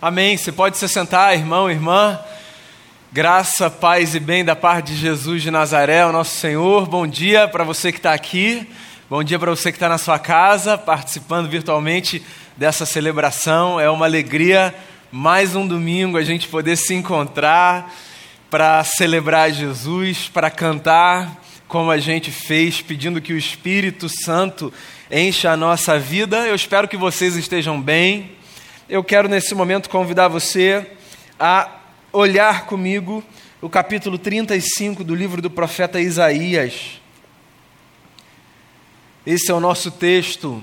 Amém. Você pode se sentar, irmão, irmã. Graça, paz e bem da parte de Jesus de Nazaré, o nosso Senhor. Bom dia para você que está aqui. Bom dia para você que está na sua casa, participando virtualmente dessa celebração. É uma alegria, mais um domingo, a gente poder se encontrar para celebrar Jesus, para cantar como a gente fez, pedindo que o Espírito Santo encha a nossa vida. Eu espero que vocês estejam bem eu quero nesse momento convidar você a olhar comigo o capítulo 35 do livro do profeta Isaías. Esse é o nosso texto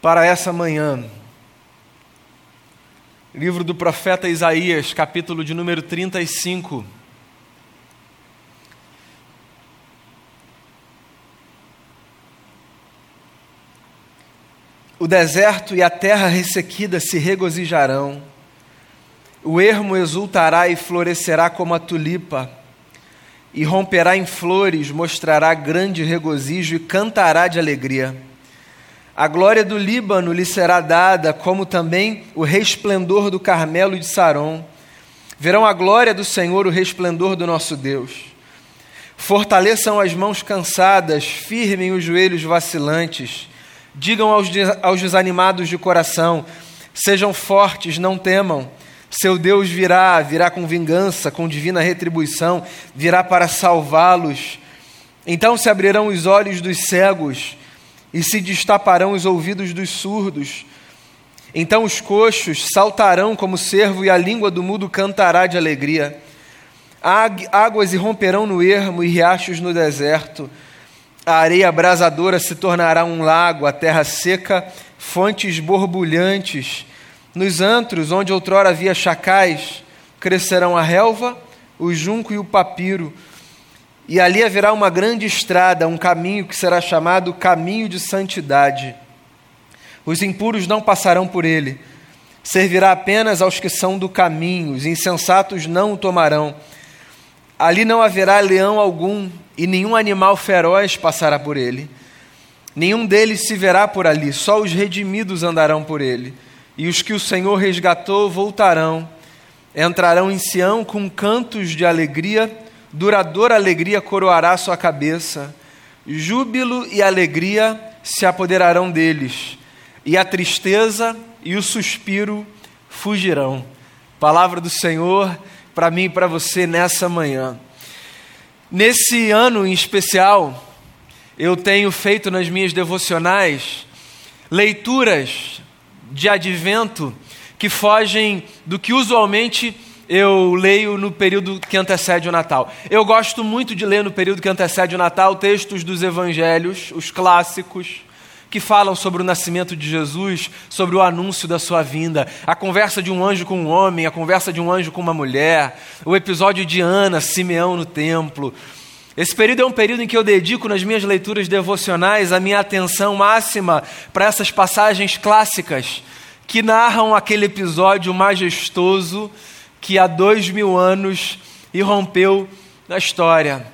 para essa manhã. Livro do profeta Isaías, capítulo de número 35. O deserto e a terra ressequida se regozijarão. O ermo exultará e florescerá como a tulipa, e romperá em flores, mostrará grande regozijo e cantará de alegria. A glória do Líbano lhe será dada, como também o resplendor do Carmelo de Saron. Verão a glória do Senhor, o resplendor do nosso Deus. Fortaleçam as mãos cansadas, firmem os joelhos vacilantes Digam aos, aos desanimados de coração: sejam fortes, não temam. Seu Deus virá, virá com vingança, com divina retribuição, virá para salvá-los. Então se abrirão os olhos dos cegos e se destaparão os ouvidos dos surdos. Então os coxos saltarão como cervo e a língua do mudo cantará de alegria. Águas irromperão no ermo e riachos no deserto. A areia abrasadora se tornará um lago, a terra seca, fontes borbulhantes. Nos antros, onde outrora havia chacais, crescerão a relva, o junco e o papiro. E ali haverá uma grande estrada, um caminho que será chamado Caminho de Santidade. Os impuros não passarão por ele. Servirá apenas aos que são do caminho, os insensatos não o tomarão. Ali não haverá leão algum, e nenhum animal feroz passará por ele. Nenhum deles se verá por ali, só os redimidos andarão por ele. E os que o Senhor resgatou voltarão, entrarão em Sião com cantos de alegria, duradoura alegria coroará sua cabeça. Júbilo e alegria se apoderarão deles, e a tristeza e o suspiro fugirão. Palavra do Senhor para mim e para você nessa manhã. Nesse ano em especial, eu tenho feito nas minhas devocionais leituras de advento que fogem do que usualmente eu leio no período que antecede o Natal. Eu gosto muito de ler no período que antecede o Natal textos dos evangelhos, os clássicos, que falam sobre o nascimento de Jesus, sobre o anúncio da sua vinda, a conversa de um anjo com um homem, a conversa de um anjo com uma mulher, o episódio de Ana, Simeão no templo. Esse período é um período em que eu dedico nas minhas leituras devocionais a minha atenção máxima para essas passagens clássicas que narram aquele episódio majestoso que há dois mil anos irrompeu na história.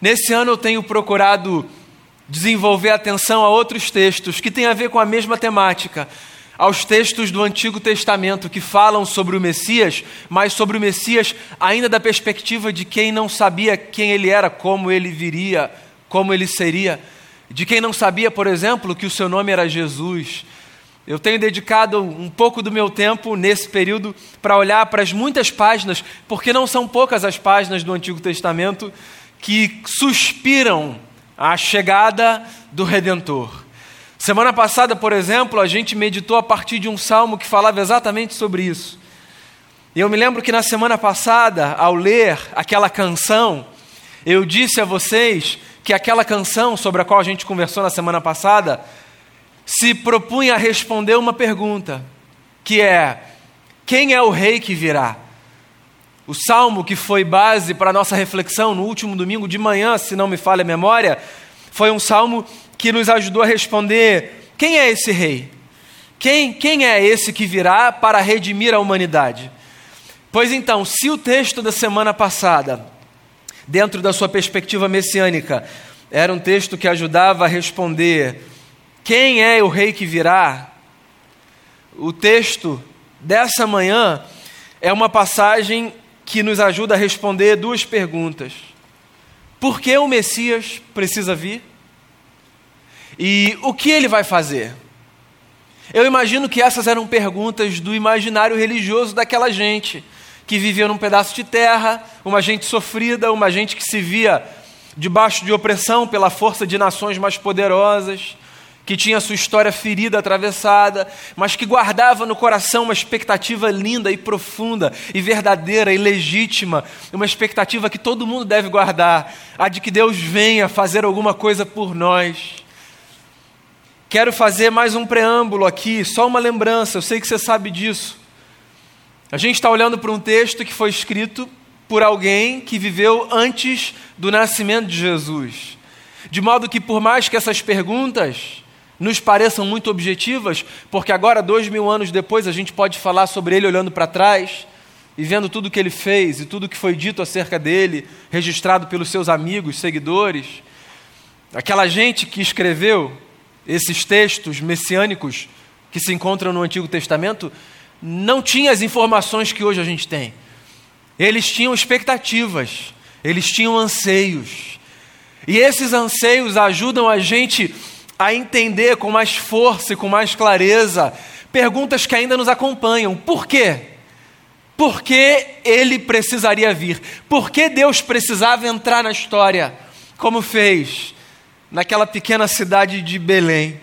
Nesse ano eu tenho procurado desenvolver atenção a outros textos que têm a ver com a mesma temática, aos textos do Antigo Testamento que falam sobre o Messias, mas sobre o Messias ainda da perspectiva de quem não sabia quem ele era, como ele viria, como ele seria, de quem não sabia, por exemplo, que o seu nome era Jesus. Eu tenho dedicado um pouco do meu tempo nesse período para olhar para as muitas páginas, porque não são poucas as páginas do Antigo Testamento que suspiram a chegada do Redentor. Semana passada, por exemplo, a gente meditou a partir de um salmo que falava exatamente sobre isso. E eu me lembro que na semana passada, ao ler aquela canção, eu disse a vocês que aquela canção sobre a qual a gente conversou na semana passada se propunha a responder uma pergunta, que é: quem é o rei que virá? O salmo que foi base para a nossa reflexão no último domingo de manhã, se não me falha a memória, foi um salmo que nos ajudou a responder: quem é esse rei? Quem, quem é esse que virá para redimir a humanidade? Pois então, se o texto da semana passada, dentro da sua perspectiva messiânica, era um texto que ajudava a responder: quem é o rei que virá? O texto dessa manhã é uma passagem que nos ajuda a responder duas perguntas. Por que o Messias precisa vir? E o que ele vai fazer? Eu imagino que essas eram perguntas do imaginário religioso daquela gente que vivia num pedaço de terra, uma gente sofrida, uma gente que se via debaixo de opressão pela força de nações mais poderosas, que tinha sua história ferida, atravessada, mas que guardava no coração uma expectativa linda e profunda e verdadeira e legítima, uma expectativa que todo mundo deve guardar, a de que Deus venha fazer alguma coisa por nós. Quero fazer mais um preâmbulo aqui, só uma lembrança, eu sei que você sabe disso. A gente está olhando para um texto que foi escrito por alguém que viveu antes do nascimento de Jesus. De modo que, por mais que essas perguntas nos pareçam muito objetivas, porque agora, dois mil anos depois, a gente pode falar sobre ele olhando para trás e vendo tudo que ele fez e tudo que foi dito acerca dele, registrado pelos seus amigos, seguidores. Aquela gente que escreveu esses textos messiânicos que se encontram no Antigo Testamento não tinha as informações que hoje a gente tem. Eles tinham expectativas, eles tinham anseios. E esses anseios ajudam a gente a entender com mais força e com mais clareza perguntas que ainda nos acompanham. Por quê? Por que ele precisaria vir? Por que Deus precisava entrar na história, como fez naquela pequena cidade de Belém?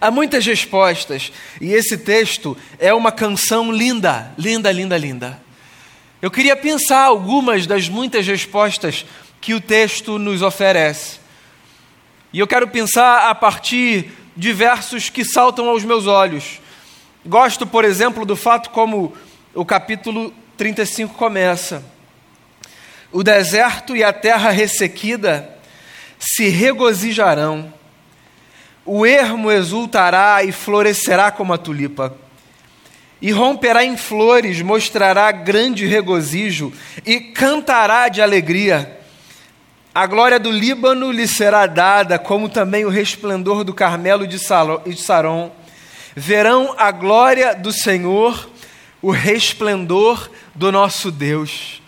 Há muitas respostas, e esse texto é uma canção linda, linda, linda, linda. Eu queria pensar algumas das muitas respostas que o texto nos oferece. E eu quero pensar a partir de versos que saltam aos meus olhos. Gosto, por exemplo, do fato como o capítulo 35 começa. O deserto e a terra ressequida se regozijarão, o ermo exultará e florescerá como a tulipa, e romperá em flores, mostrará grande regozijo e cantará de alegria a glória do Líbano lhe será dada, como também o resplendor do Carmelo de Saron. Verão a glória do Senhor, o resplendor do nosso Deus.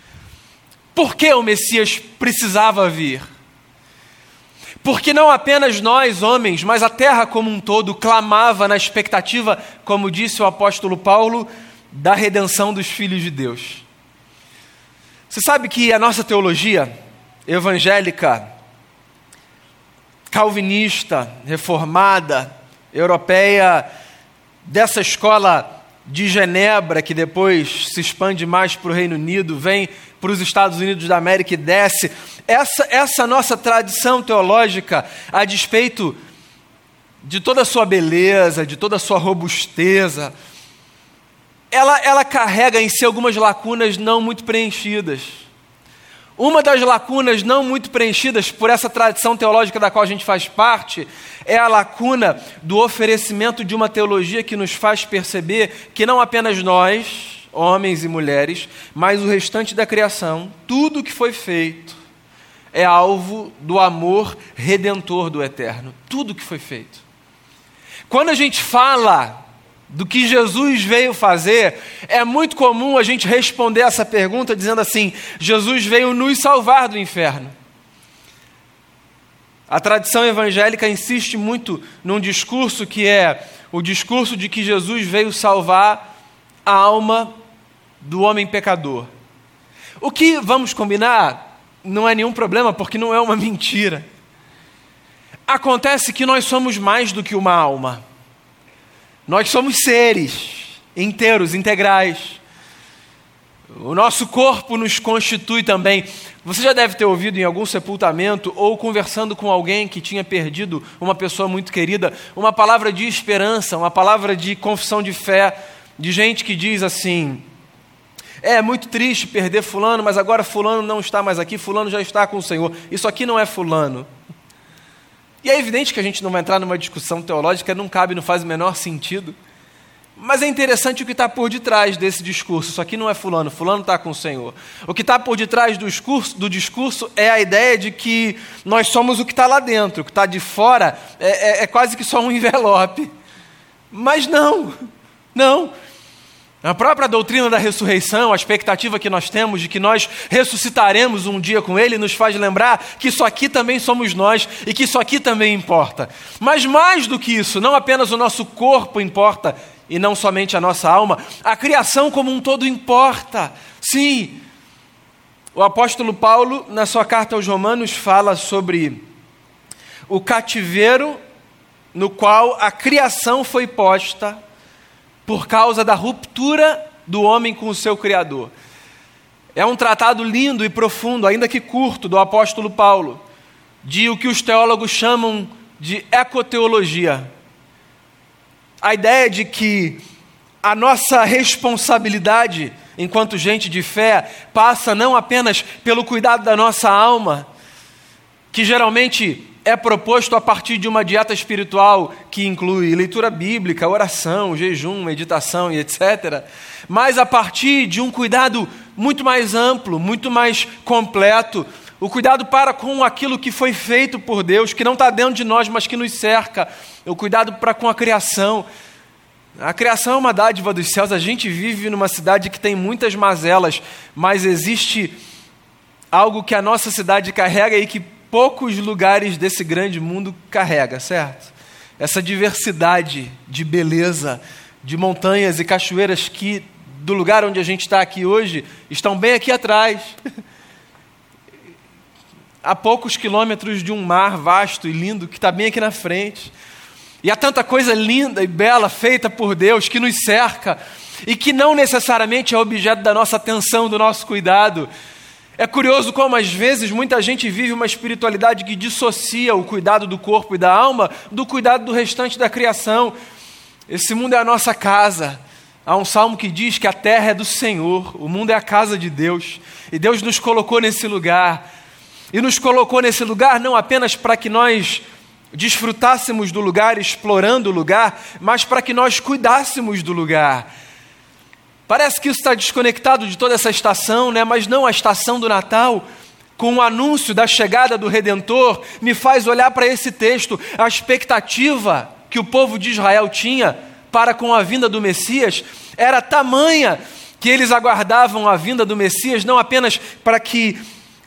Por que o Messias precisava vir? Porque não apenas nós, homens, mas a terra como um todo clamava na expectativa, como disse o apóstolo Paulo, da redenção dos filhos de Deus. Você sabe que a nossa teologia, evangélica, calvinista, reformada, europeia, dessa escola de Genebra, que depois se expande mais para o Reino Unido, vem para os Estados Unidos da América e desce. Essa, essa nossa tradição teológica, a despeito de toda a sua beleza, de toda a sua robusteza, ela, ela carrega em si algumas lacunas não muito preenchidas. Uma das lacunas não muito preenchidas por essa tradição teológica da qual a gente faz parte é a lacuna do oferecimento de uma teologia que nos faz perceber que não apenas nós, homens e mulheres, mas o restante da criação, tudo que foi feito, é alvo do amor redentor do eterno. Tudo que foi feito. Quando a gente fala do que Jesus veio fazer, é muito comum a gente responder essa pergunta dizendo assim: Jesus veio nos salvar do inferno. A tradição evangélica insiste muito num discurso que é o discurso de que Jesus veio salvar a alma do homem pecador. O que, vamos combinar, não é nenhum problema, porque não é uma mentira. Acontece que nós somos mais do que uma alma. Nós somos seres inteiros, integrais. O nosso corpo nos constitui também. Você já deve ter ouvido em algum sepultamento ou conversando com alguém que tinha perdido uma pessoa muito querida, uma palavra de esperança, uma palavra de confissão de fé, de gente que diz assim: É muito triste perder Fulano, mas agora Fulano não está mais aqui, Fulano já está com o Senhor. Isso aqui não é Fulano. E é evidente que a gente não vai entrar numa discussão teológica, não cabe, não faz o menor sentido. Mas é interessante o que está por detrás desse discurso. Isso aqui não é fulano, fulano está com o Senhor. O que está por detrás do discurso, do discurso é a ideia de que nós somos o que está lá dentro, o que está de fora é, é, é quase que só um envelope. Mas não, não. A própria doutrina da ressurreição, a expectativa que nós temos de que nós ressuscitaremos um dia com Ele, nos faz lembrar que isso aqui também somos nós e que isso aqui também importa. Mas mais do que isso, não apenas o nosso corpo importa e não somente a nossa alma, a criação como um todo importa. Sim, o apóstolo Paulo, na sua carta aos Romanos, fala sobre o cativeiro no qual a criação foi posta por causa da ruptura do homem com o seu Criador. É um tratado lindo e profundo, ainda que curto, do apóstolo Paulo, de o que os teólogos chamam de ecoteologia. A ideia de que a nossa responsabilidade enquanto gente de fé passa não apenas pelo cuidado da nossa alma, que geralmente é proposto a partir de uma dieta espiritual que inclui leitura bíblica, oração, jejum, meditação e etc., mas a partir de um cuidado muito mais amplo, muito mais completo, o cuidado para com aquilo que foi feito por Deus, que não está dentro de nós, mas que nos cerca, o cuidado para com a criação. A criação é uma dádiva dos céus, a gente vive numa cidade que tem muitas mazelas, mas existe algo que a nossa cidade carrega e que poucos lugares desse grande mundo carrega, certo? Essa diversidade de beleza, de montanhas e cachoeiras que, do lugar onde a gente está aqui hoje, estão bem aqui atrás. a poucos quilômetros de um mar vasto e lindo que está bem aqui na frente. E há tanta coisa linda e bela feita por Deus que nos cerca e que não necessariamente é objeto da nossa atenção, do nosso cuidado, é curioso como, às vezes, muita gente vive uma espiritualidade que dissocia o cuidado do corpo e da alma do cuidado do restante da criação. Esse mundo é a nossa casa. Há um salmo que diz que a terra é do Senhor, o mundo é a casa de Deus, e Deus nos colocou nesse lugar. E nos colocou nesse lugar não apenas para que nós desfrutássemos do lugar, explorando o lugar, mas para que nós cuidássemos do lugar. Parece que isso está desconectado de toda essa estação, né? mas não a estação do Natal, com o anúncio da chegada do Redentor, me faz olhar para esse texto, a expectativa que o povo de Israel tinha para com a vinda do Messias era tamanha que eles aguardavam a vinda do Messias não apenas para que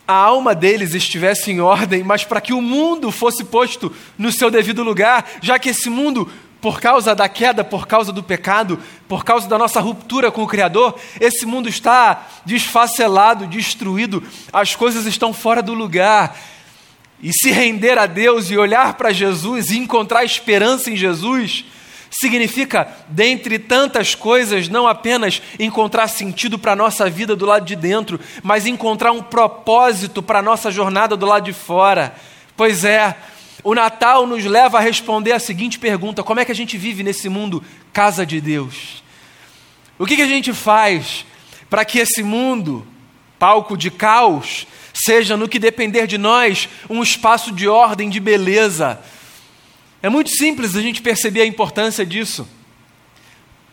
a alma deles estivesse em ordem, mas para que o mundo fosse posto no seu devido lugar, já que esse mundo por causa da queda, por causa do pecado, por causa da nossa ruptura com o Criador, esse mundo está desfacelado, destruído, as coisas estão fora do lugar. E se render a Deus e olhar para Jesus e encontrar esperança em Jesus, significa, dentre tantas coisas, não apenas encontrar sentido para a nossa vida do lado de dentro, mas encontrar um propósito para a nossa jornada do lado de fora. Pois é, o Natal nos leva a responder a seguinte pergunta: como é que a gente vive nesse mundo casa de Deus? O que, que a gente faz para que esse mundo, palco de caos, seja, no que depender de nós, um espaço de ordem, de beleza? É muito simples a gente perceber a importância disso.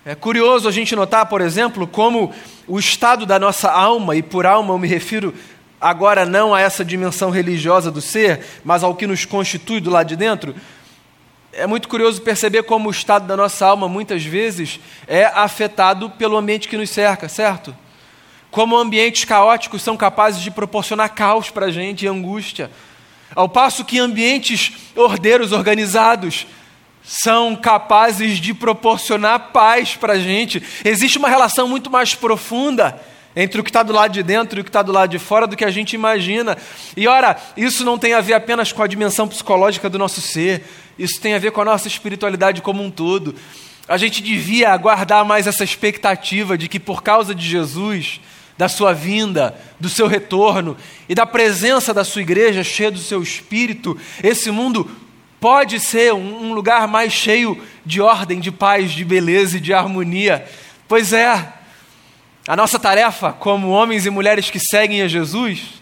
É curioso a gente notar, por exemplo, como o estado da nossa alma, e por alma eu me refiro agora não a essa dimensão religiosa do ser, mas ao que nos constitui do lado de dentro, é muito curioso perceber como o estado da nossa alma muitas vezes é afetado pelo ambiente que nos cerca, certo? Como ambientes caóticos são capazes de proporcionar caos para a gente e angústia, ao passo que ambientes ordeiros, organizados, são capazes de proporcionar paz para a gente. Existe uma relação muito mais profunda entre o que está do lado de dentro e o que está do lado de fora do que a gente imagina. E ora, isso não tem a ver apenas com a dimensão psicológica do nosso ser, isso tem a ver com a nossa espiritualidade como um todo. A gente devia guardar mais essa expectativa de que por causa de Jesus, da sua vinda, do seu retorno e da presença da sua igreja cheia do seu espírito, esse mundo pode ser um lugar mais cheio de ordem, de paz, de beleza e de harmonia. Pois é, a nossa tarefa, como homens e mulheres que seguem a Jesus,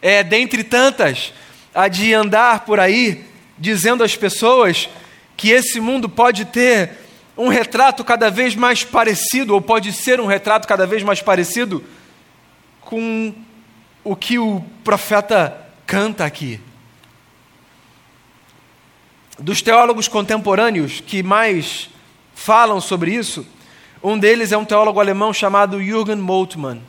é, dentre tantas, a de andar por aí dizendo às pessoas que esse mundo pode ter um retrato cada vez mais parecido, ou pode ser um retrato cada vez mais parecido com o que o profeta canta aqui. Dos teólogos contemporâneos que mais falam sobre isso, Um deles é um teólogo alemão chamado Jürgen Moltmann.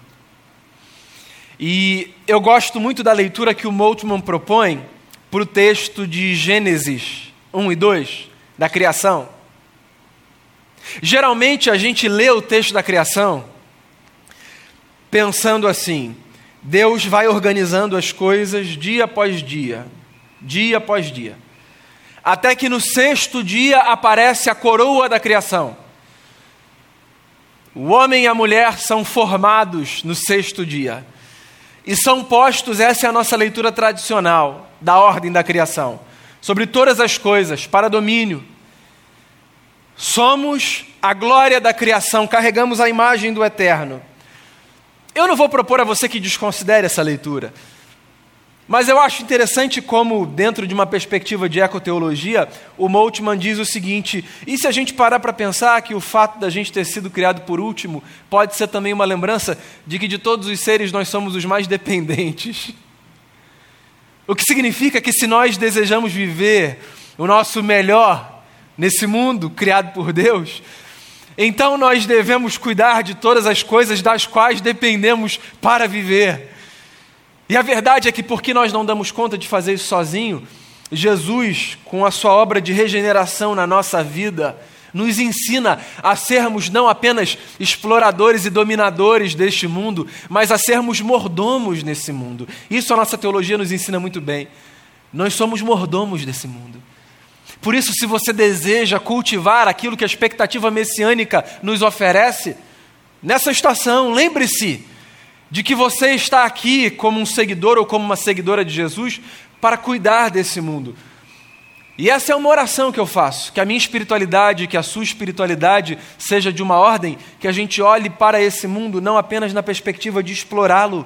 E eu gosto muito da leitura que o Moltmann propõe para o texto de Gênesis 1 e 2, da criação. Geralmente a gente lê o texto da criação pensando assim: Deus vai organizando as coisas dia após dia, dia após dia. Até que no sexto dia aparece a coroa da criação. O homem e a mulher são formados no sexto dia. E são postos, essa é a nossa leitura tradicional da ordem da criação, sobre todas as coisas, para domínio. Somos a glória da criação, carregamos a imagem do eterno. Eu não vou propor a você que desconsidere essa leitura. Mas eu acho interessante como, dentro de uma perspectiva de ecoteologia, o Moltmann diz o seguinte: e se a gente parar para pensar que o fato da gente ter sido criado por último pode ser também uma lembrança de que de todos os seres nós somos os mais dependentes? O que significa que se nós desejamos viver o nosso melhor nesse mundo criado por Deus, então nós devemos cuidar de todas as coisas das quais dependemos para viver. E a verdade é que, porque nós não damos conta de fazer isso sozinho, Jesus, com a sua obra de regeneração na nossa vida, nos ensina a sermos não apenas exploradores e dominadores deste mundo, mas a sermos mordomos nesse mundo. Isso a nossa teologia nos ensina muito bem. Nós somos mordomos desse mundo. Por isso, se você deseja cultivar aquilo que a expectativa messiânica nos oferece, nessa estação, lembre-se de que você está aqui como um seguidor ou como uma seguidora de Jesus para cuidar desse mundo. E essa é uma oração que eu faço, que a minha espiritualidade, que a sua espiritualidade seja de uma ordem que a gente olhe para esse mundo não apenas na perspectiva de explorá-lo,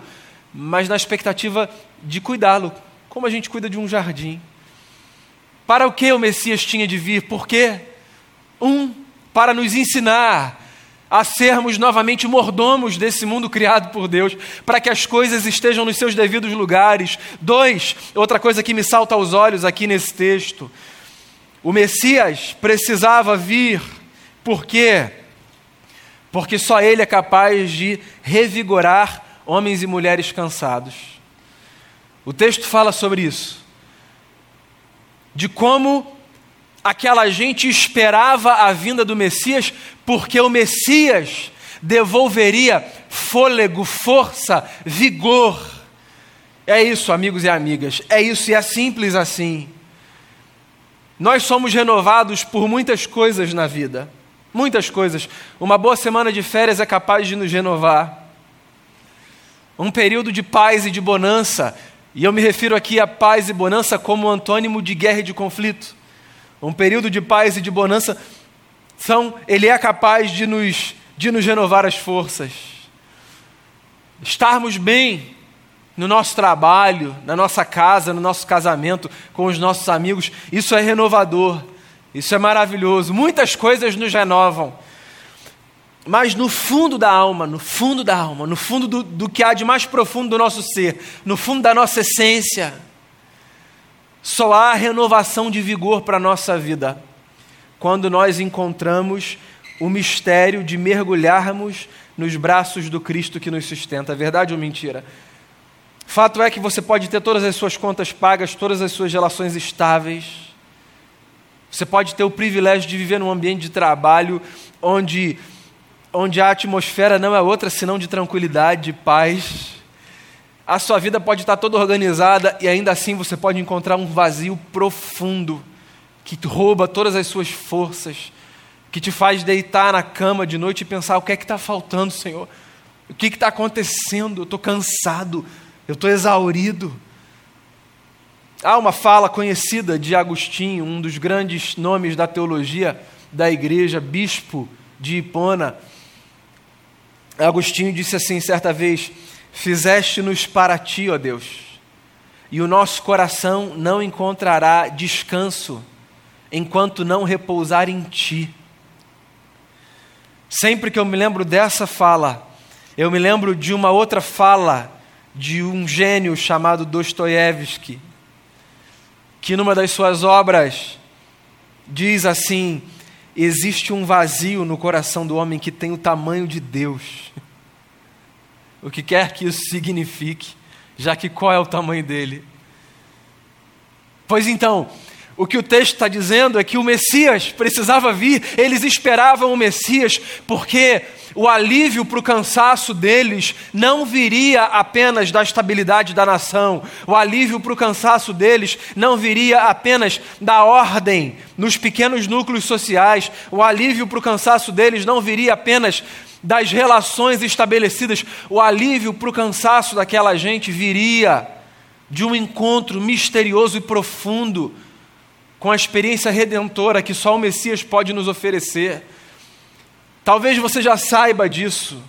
mas na expectativa de cuidá-lo, como a gente cuida de um jardim. Para o que o Messias tinha de vir? Por quê? Um, para nos ensinar a sermos novamente mordomos desse mundo criado por Deus, para que as coisas estejam nos seus devidos lugares. Dois, outra coisa que me salta aos olhos aqui nesse texto: o Messias precisava vir, por quê? Porque só Ele é capaz de revigorar homens e mulheres cansados. O texto fala sobre isso, de como aquela gente esperava a vinda do Messias, porque o Messias devolveria fôlego, força, vigor. É isso, amigos e amigas, é isso e é simples assim. Nós somos renovados por muitas coisas na vida, muitas coisas. Uma boa semana de férias é capaz de nos renovar. Um período de paz e de bonança, e eu me refiro aqui a paz e bonança como antônimo de guerra e de conflito um período de paz e de bonança, são, ele é capaz de nos, de nos renovar as forças. Estarmos bem no nosso trabalho, na nossa casa, no nosso casamento, com os nossos amigos, isso é renovador, isso é maravilhoso. Muitas coisas nos renovam. Mas no fundo da alma, no fundo da alma, no fundo do, do que há de mais profundo do nosso ser, no fundo da nossa essência, só há renovação de vigor para a nossa vida quando nós encontramos o mistério de mergulharmos nos braços do Cristo que nos sustenta. Verdade ou mentira? Fato é que você pode ter todas as suas contas pagas, todas as suas relações estáveis. Você pode ter o privilégio de viver num ambiente de trabalho onde, onde a atmosfera não é outra senão de tranquilidade, de paz. A sua vida pode estar toda organizada e ainda assim você pode encontrar um vazio profundo que rouba todas as suas forças, que te faz deitar na cama de noite e pensar: o que é que está faltando, Senhor? O que está acontecendo? Eu estou cansado, eu estou exaurido. Há uma fala conhecida de Agostinho, um dos grandes nomes da teologia da igreja, bispo de Hipona. Agostinho disse assim certa vez: Fizeste-nos para ti, ó Deus, e o nosso coração não encontrará descanso enquanto não repousar em ti. Sempre que eu me lembro dessa fala, eu me lembro de uma outra fala de um gênio chamado Dostoiévski, que numa das suas obras diz assim: existe um vazio no coração do homem que tem o tamanho de Deus. O que quer que isso signifique, já que qual é o tamanho dele? Pois então, o que o texto está dizendo é que o Messias precisava vir, eles esperavam o Messias, porque o alívio para o cansaço deles não viria apenas da estabilidade da nação, o alívio para o cansaço deles não viria apenas da ordem nos pequenos núcleos sociais, o alívio para o cansaço deles não viria apenas das relações estabelecidas, o alívio para o cansaço daquela gente viria de um encontro misterioso e profundo com a experiência redentora que só o Messias pode nos oferecer. Talvez você já saiba disso.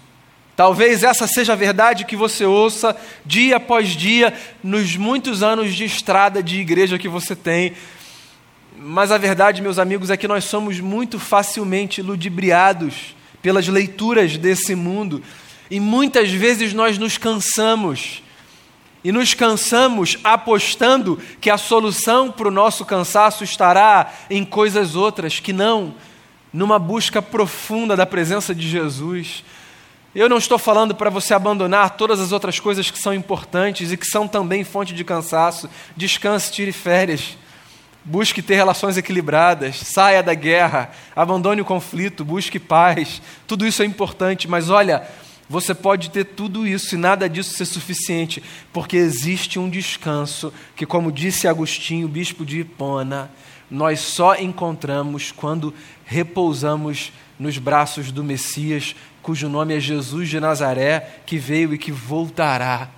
Talvez essa seja a verdade que você ouça dia após dia nos muitos anos de estrada de igreja que você tem. Mas a verdade, meus amigos, é que nós somos muito facilmente ludibriados pelas leituras desse mundo e muitas vezes nós nos cansamos e nos cansamos apostando que a solução para o nosso cansaço estará em coisas outras, que não numa busca profunda da presença de Jesus. Eu não estou falando para você abandonar todas as outras coisas que são importantes e que são também fonte de cansaço. Descanse, tire férias. Busque ter relações equilibradas, saia da guerra, abandone o conflito, busque paz. Tudo isso é importante, mas olha, você pode ter tudo isso e nada disso ser suficiente, porque existe um descanso que, como disse Agostinho, bispo de Hipona, nós só encontramos quando repousamos nos braços do Messias, cujo nome é Jesus de Nazaré, que veio e que voltará.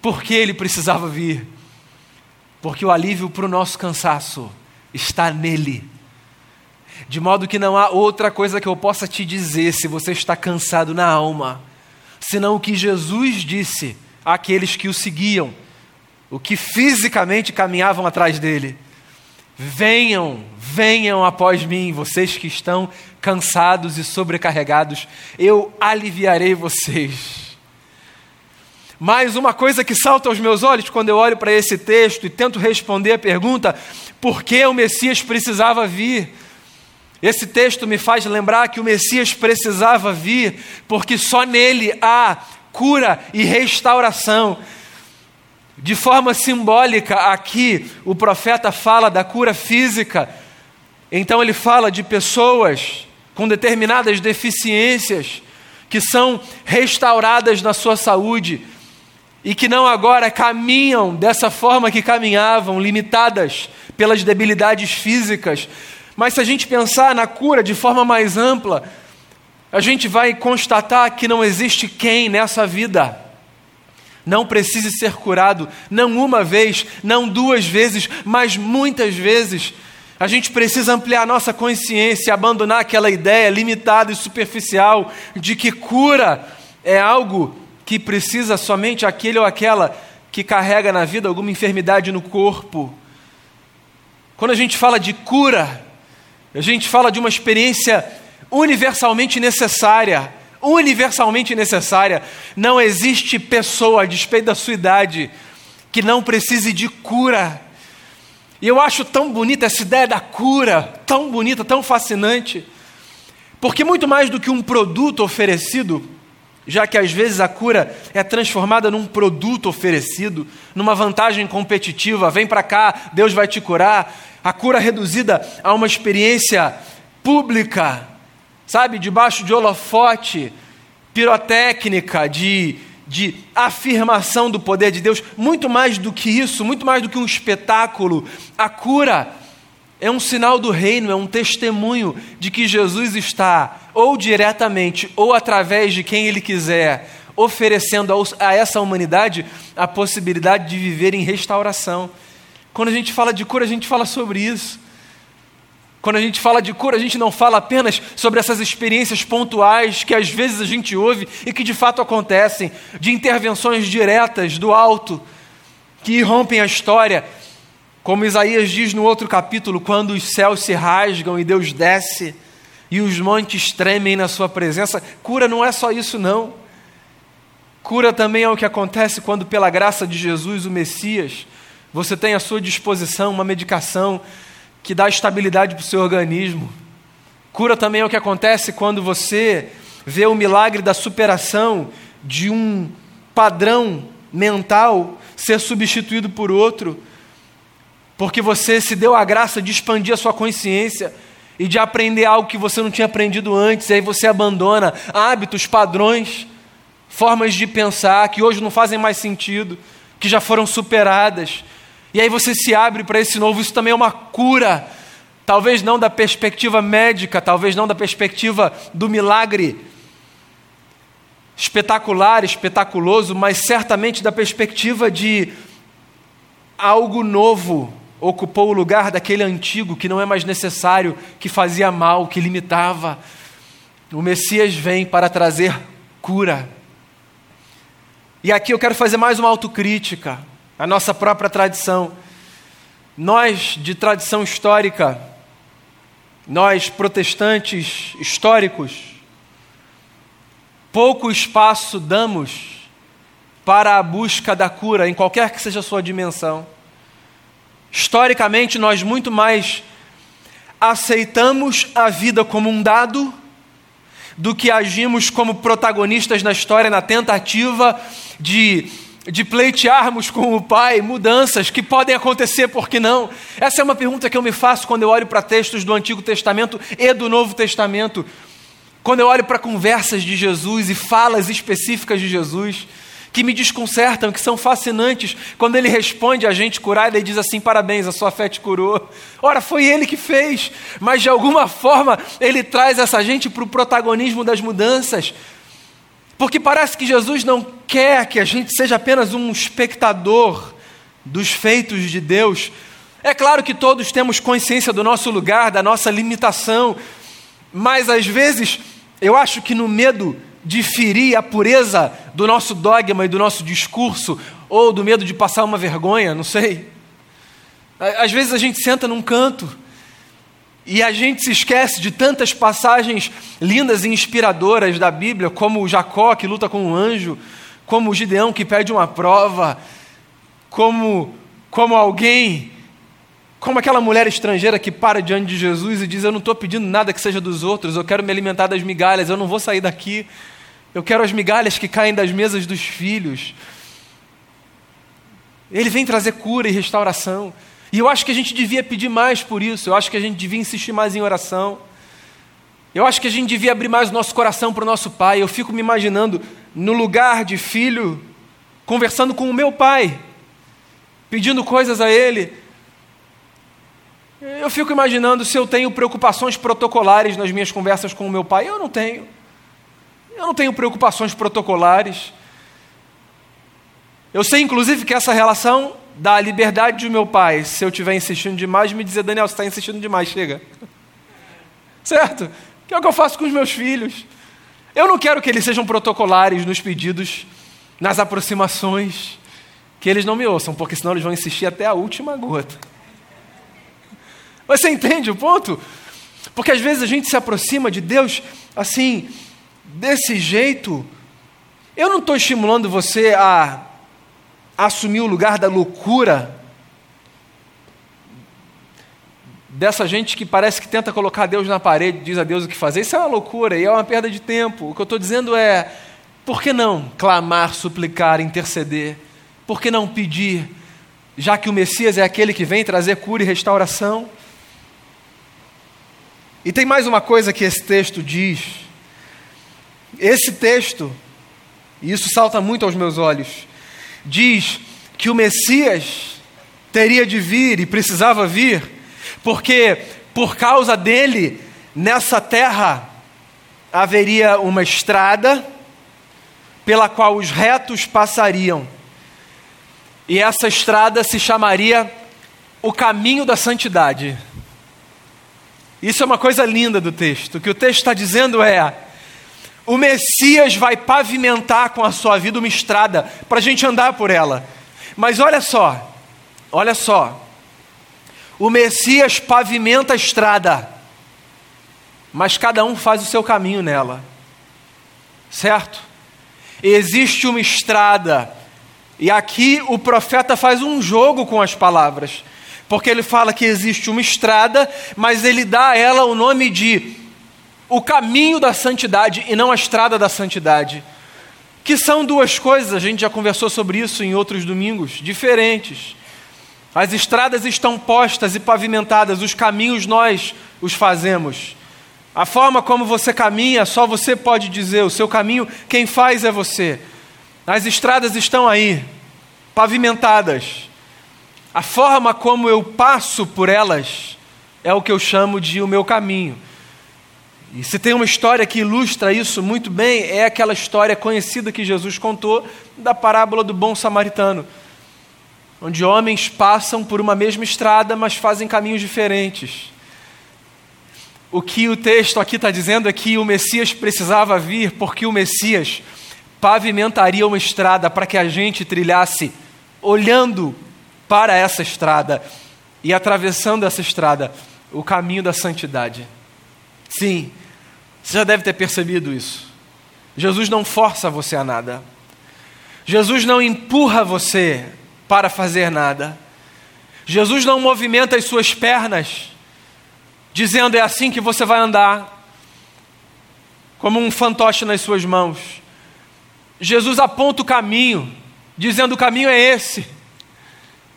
Por que ele precisava vir? Porque o alívio para o nosso cansaço está nele de modo que não há outra coisa que eu possa te dizer se você está cansado na alma, senão o que Jesus disse àqueles que o seguiam, o que fisicamente caminhavam atrás dele. Venham, venham após mim, vocês que estão cansados e sobrecarregados, eu aliviarei vocês. Mais uma coisa que salta aos meus olhos quando eu olho para esse texto e tento responder a pergunta: por que o Messias precisava vir? Esse texto me faz lembrar que o Messias precisava vir, porque só nele há cura e restauração. De forma simbólica, aqui o profeta fala da cura física, então ele fala de pessoas com determinadas deficiências que são restauradas na sua saúde e que não agora caminham dessa forma que caminhavam, limitadas pelas debilidades físicas, mas se a gente pensar na cura de forma mais ampla, a gente vai constatar que não existe quem nessa vida não precise ser curado, não uma vez, não duas vezes, mas muitas vezes. A gente precisa ampliar nossa consciência, abandonar aquela ideia limitada e superficial de que cura é algo que precisa somente aquele ou aquela que carrega na vida alguma enfermidade no corpo. Quando a gente fala de cura, a gente fala de uma experiência universalmente necessária. Universalmente necessária. Não existe pessoa, a despeito da sua idade, que não precise de cura. E eu acho tão bonita essa ideia da cura, tão bonita, tão fascinante. Porque muito mais do que um produto oferecido, já que às vezes a cura é transformada num produto oferecido, numa vantagem competitiva, vem para cá, Deus vai te curar. A cura reduzida a uma experiência pública, sabe, debaixo de holofote, pirotécnica, de, de afirmação do poder de Deus, muito mais do que isso, muito mais do que um espetáculo, a cura é um sinal do reino, é um testemunho de que Jesus está, ou diretamente, ou através de quem Ele quiser, oferecendo a essa humanidade a possibilidade de viver em restauração. Quando a gente fala de cura, a gente fala sobre isso. Quando a gente fala de cura, a gente não fala apenas sobre essas experiências pontuais que às vezes a gente ouve e que de fato acontecem, de intervenções diretas do alto, que irrompem a história, como Isaías diz no outro capítulo, quando os céus se rasgam e Deus desce e os montes tremem na sua presença. Cura não é só isso, não. Cura também é o que acontece quando, pela graça de Jesus, o Messias, você tem à sua disposição uma medicação que dá estabilidade para o seu organismo. Cura também é o que acontece quando você vê o milagre da superação de um padrão mental ser substituído por outro, porque você se deu a graça de expandir a sua consciência e de aprender algo que você não tinha aprendido antes, e aí você abandona hábitos, padrões, formas de pensar que hoje não fazem mais sentido, que já foram superadas. E aí você se abre para esse novo, isso também é uma cura. Talvez não da perspectiva médica, talvez não da perspectiva do milagre espetacular, espetaculoso, mas certamente da perspectiva de algo novo ocupou o lugar daquele antigo que não é mais necessário, que fazia mal, que limitava. O Messias vem para trazer cura. E aqui eu quero fazer mais uma autocrítica, a nossa própria tradição. Nós, de tradição histórica, nós protestantes históricos, pouco espaço damos para a busca da cura, em qualquer que seja a sua dimensão. Historicamente, nós muito mais aceitamos a vida como um dado do que agimos como protagonistas na história na tentativa de, de pleitearmos com o Pai mudanças que podem acontecer, por que não? Essa é uma pergunta que eu me faço quando eu olho para textos do Antigo Testamento e do Novo Testamento. Quando eu olho para conversas de Jesus e falas específicas de Jesus, que me desconcertam, que são fascinantes, quando ele responde a gente curada e diz assim: parabéns, a sua fé te curou. Ora, foi ele que fez, mas de alguma forma ele traz essa gente para o protagonismo das mudanças. Porque parece que Jesus não quer que a gente seja apenas um espectador dos feitos de Deus. É claro que todos temos consciência do nosso lugar, da nossa limitação, mas às vezes eu acho que no medo de ferir a pureza do nosso dogma e do nosso discurso, ou do medo de passar uma vergonha, não sei. Às vezes a gente senta num canto e a gente se esquece de tantas passagens lindas e inspiradoras da Bíblia, como o Jacó que luta com um anjo, como o Gideão que pede uma prova, como, como alguém como aquela mulher estrangeira que para diante de Jesus e diz: Eu não estou pedindo nada que seja dos outros, eu quero me alimentar das migalhas, eu não vou sair daqui, eu quero as migalhas que caem das mesas dos filhos. Ele vem trazer cura e restauração. E eu acho que a gente devia pedir mais por isso, eu acho que a gente devia insistir mais em oração. Eu acho que a gente devia abrir mais o nosso coração para o nosso pai. Eu fico me imaginando no lugar de filho, conversando com o meu pai, pedindo coisas a ele. Eu fico imaginando se eu tenho preocupações protocolares nas minhas conversas com o meu pai. Eu não tenho. Eu não tenho preocupações protocolares. Eu sei, inclusive, que essa relação da liberdade do meu pai, se eu estiver insistindo demais, me dizer, Daniel, você está insistindo demais, chega. Certo? Que é o que eu faço com os meus filhos. Eu não quero que eles sejam protocolares nos pedidos, nas aproximações, que eles não me ouçam, porque senão eles vão insistir até a última gota. Você entende o ponto? Porque às vezes a gente se aproxima de Deus assim, desse jeito. Eu não estou estimulando você a, assumir o lugar da loucura dessa gente que parece que tenta colocar Deus na parede, diz a Deus o que fazer. Isso é uma loucura e é uma perda de tempo. O que eu estou dizendo é: por que não clamar, suplicar, interceder? Por que não pedir, já que o Messias é aquele que vem trazer cura e restauração? E tem mais uma coisa que esse texto diz. Esse texto, e isso salta muito aos meus olhos, diz que o Messias teria de vir e precisava vir, porque por causa dele, nessa terra haveria uma estrada pela qual os retos passariam. E essa estrada se chamaria o caminho da santidade. Isso é uma coisa linda do texto. O que o texto está dizendo é: o Messias vai pavimentar com a sua vida uma estrada para a gente andar por ela. Mas olha só, olha só. O Messias pavimenta a estrada, mas cada um faz o seu caminho nela, certo? Existe uma estrada, e aqui o profeta faz um jogo com as palavras. Porque ele fala que existe uma estrada, mas ele dá a ela o nome de o caminho da santidade e não a estrada da santidade. Que são duas coisas, a gente já conversou sobre isso em outros domingos, diferentes. As estradas estão postas e pavimentadas, os caminhos nós os fazemos. A forma como você caminha, só você pode dizer, o seu caminho, quem faz é você. As estradas estão aí, pavimentadas. A forma como eu passo por elas é o que eu chamo de o meu caminho. E se tem uma história que ilustra isso muito bem, é aquela história conhecida que Jesus contou da parábola do bom samaritano, onde homens passam por uma mesma estrada, mas fazem caminhos diferentes. O que o texto aqui está dizendo é que o Messias precisava vir, porque o Messias pavimentaria uma estrada para que a gente trilhasse olhando para essa estrada e atravessando essa estrada o caminho da santidade. Sim, você já deve ter percebido isso. Jesus não força você a nada. Jesus não empurra você para fazer nada. Jesus não movimenta as suas pernas, dizendo é assim que você vai andar, como um fantoche nas suas mãos. Jesus aponta o caminho, dizendo o caminho é esse.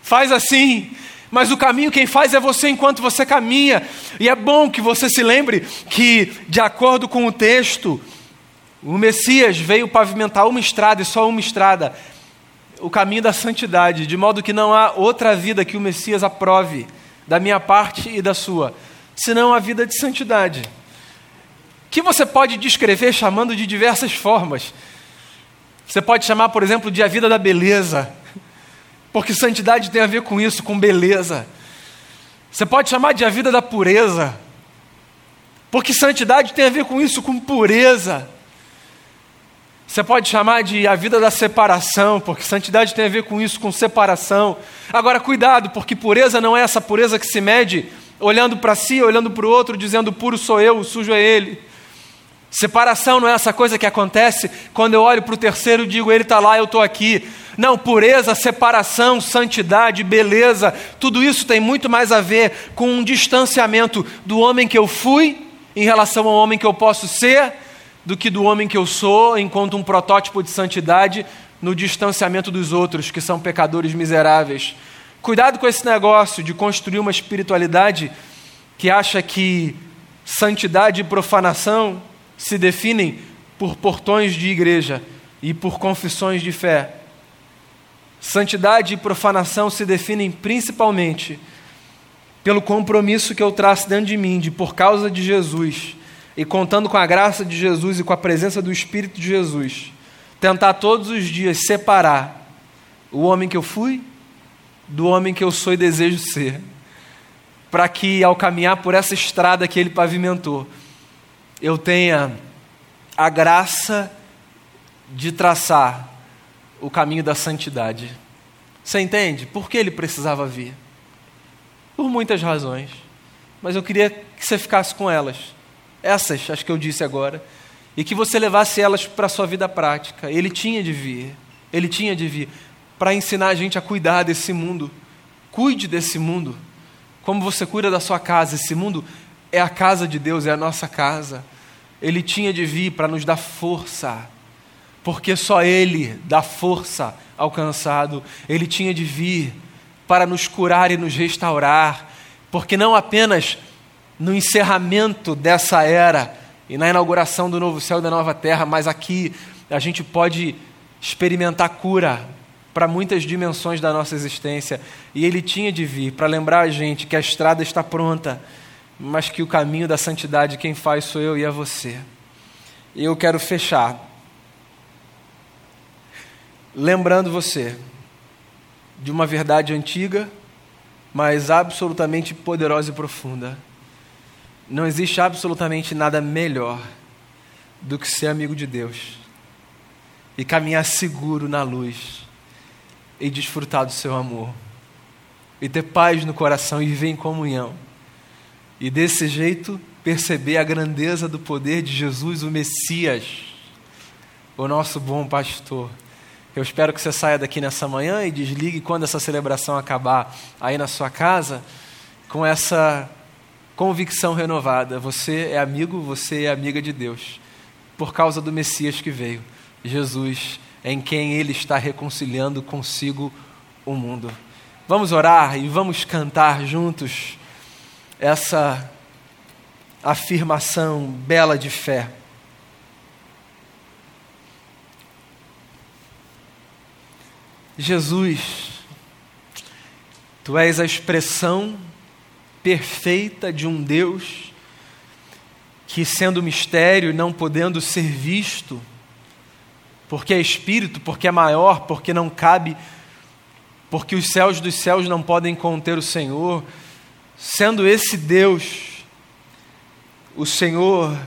Faz assim, mas o caminho quem faz é você enquanto você caminha. E é bom que você se lembre que, de acordo com o texto, o Messias veio pavimentar uma estrada e só uma estrada, o caminho da santidade, de modo que não há outra vida que o Messias aprove, da minha parte e da sua, senão a vida de santidade. Que você pode descrever chamando de diversas formas. Você pode chamar, por exemplo, de a vida da beleza porque santidade tem a ver com isso, com beleza. Você pode chamar de a vida da pureza, porque santidade tem a ver com isso, com pureza. Você pode chamar de a vida da separação, porque santidade tem a ver com isso, com separação. Agora, cuidado, porque pureza não é essa pureza que se mede olhando para si, olhando para o outro, dizendo puro sou eu, o sujo é ele. Separação não é essa coisa que acontece quando eu olho para o terceiro e digo, ele está lá, eu estou aqui. Não, pureza, separação, santidade, beleza, tudo isso tem muito mais a ver com um distanciamento do homem que eu fui em relação ao homem que eu posso ser, do que do homem que eu sou, enquanto um protótipo de santidade no distanciamento dos outros, que são pecadores miseráveis. Cuidado com esse negócio de construir uma espiritualidade que acha que santidade e profanação se definem por portões de igreja e por confissões de fé. Santidade e profanação se definem principalmente pelo compromisso que eu traço dentro de mim, de por causa de Jesus, e contando com a graça de Jesus e com a presença do Espírito de Jesus, tentar todos os dias separar o homem que eu fui do homem que eu sou e desejo ser, para que ao caminhar por essa estrada que ele pavimentou, eu tenha a graça de traçar o caminho da santidade. Você entende? Por que ele precisava vir? Por muitas razões. Mas eu queria que você ficasse com elas. Essas, as que eu disse agora. E que você levasse elas para a sua vida prática. Ele tinha de vir. Ele tinha de vir para ensinar a gente a cuidar desse mundo. Cuide desse mundo. Como você cuida da sua casa. Esse mundo é a casa de Deus, é a nossa casa. Ele tinha de vir para nos dar força porque só Ele dá força ao cansado. Ele tinha de vir para nos curar e nos restaurar, porque não apenas no encerramento dessa era e na inauguração do novo céu e da nova terra, mas aqui a gente pode experimentar cura para muitas dimensões da nossa existência. E Ele tinha de vir para lembrar a gente que a estrada está pronta, mas que o caminho da santidade quem faz sou eu e é você. Eu quero fechar lembrando você de uma verdade antiga, mas absolutamente poderosa e profunda. Não existe absolutamente nada melhor do que ser amigo de Deus e caminhar seguro na luz e desfrutar do seu amor e ter paz no coração e viver em comunhão. E desse jeito perceber a grandeza do poder de Jesus, o Messias, o nosso bom pastor eu espero que você saia daqui nessa manhã e desligue quando essa celebração acabar aí na sua casa, com essa convicção renovada: você é amigo, você é amiga de Deus, por causa do Messias que veio, Jesus, em quem Ele está reconciliando consigo o mundo. Vamos orar e vamos cantar juntos essa afirmação bela de fé. Jesus, Tu és a expressão perfeita de um Deus que, sendo mistério e não podendo ser visto, porque é espírito, porque é maior, porque não cabe, porque os céus dos céus não podem conter o Senhor, sendo esse Deus, o Senhor,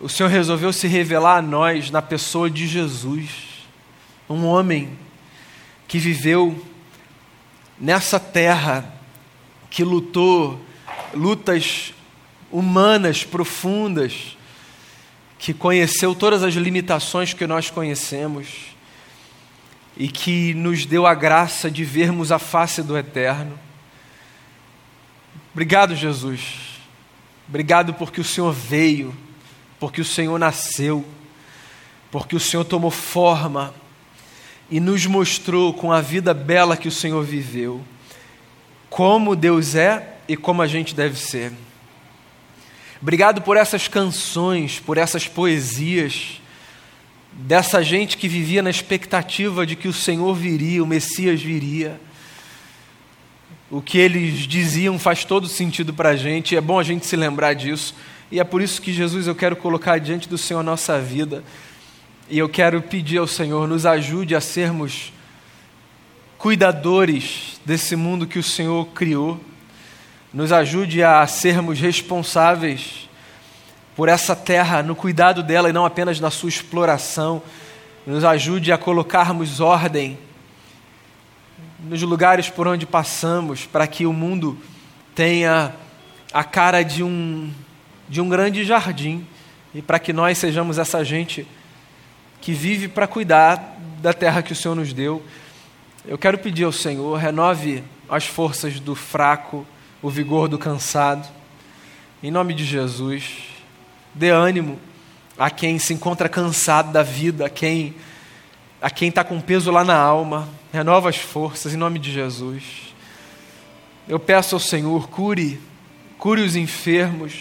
o Senhor resolveu se revelar a nós na pessoa de Jesus, um homem que viveu nessa terra, que lutou lutas humanas profundas, que conheceu todas as limitações que nós conhecemos e que nos deu a graça de vermos a face do Eterno. Obrigado, Jesus. Obrigado porque o Senhor veio, porque o Senhor nasceu, porque o Senhor tomou forma e nos mostrou com a vida bela que o Senhor viveu, como Deus é e como a gente deve ser. Obrigado por essas canções, por essas poesias, dessa gente que vivia na expectativa de que o Senhor viria, o Messias viria. O que eles diziam faz todo sentido para a gente, é bom a gente se lembrar disso, e é por isso que Jesus eu quero colocar diante do Senhor a nossa vida e eu quero pedir ao Senhor, nos ajude a sermos cuidadores desse mundo que o Senhor criou, nos ajude a sermos responsáveis por essa terra, no cuidado dela e não apenas na sua exploração, nos ajude a colocarmos ordem nos lugares por onde passamos, para que o mundo tenha a cara de um, de um grande jardim e para que nós sejamos essa gente que vive para cuidar da terra que o Senhor nos deu. Eu quero pedir ao Senhor, renove as forças do fraco, o vigor do cansado. Em nome de Jesus, dê ânimo a quem se encontra cansado da vida, a quem a quem está com peso lá na alma. Renova as forças em nome de Jesus. Eu peço ao Senhor, cure, cure os enfermos.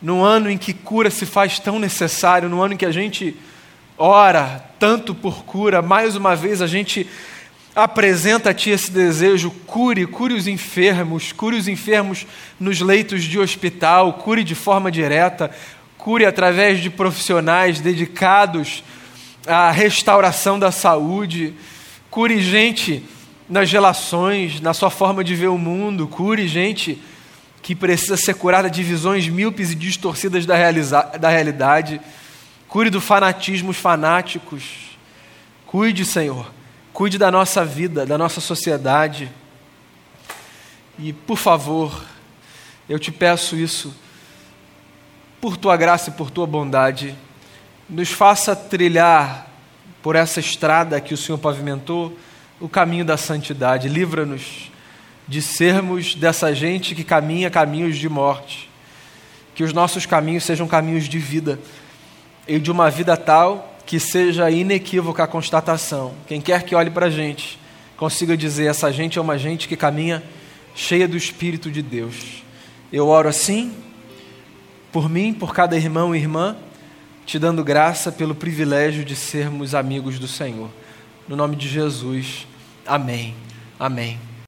No ano em que cura se faz tão necessário, no ano em que a gente ora tanto por cura, mais uma vez a gente apresenta a Ti esse desejo, cure, cure os enfermos, cure os enfermos nos leitos de hospital, cure de forma direta, cure através de profissionais dedicados à restauração da saúde, cure gente nas relações, na sua forma de ver o mundo, cure gente que precisa ser curada de visões míopes e distorcidas da, da realidade. Cure do fanatismo os fanáticos. Cuide, Senhor. Cuide da nossa vida, da nossa sociedade. E, por favor, eu te peço isso, por tua graça e por tua bondade, nos faça trilhar por essa estrada que o Senhor pavimentou o caminho da santidade. Livra-nos de sermos dessa gente que caminha caminhos de morte. Que os nossos caminhos sejam caminhos de vida e de uma vida tal que seja inequívoca a constatação. Quem quer que olhe para a gente, consiga dizer: essa gente é uma gente que caminha cheia do Espírito de Deus. Eu oro assim, por mim, por cada irmão e irmã, te dando graça pelo privilégio de sermos amigos do Senhor. No nome de Jesus, amém. Amém.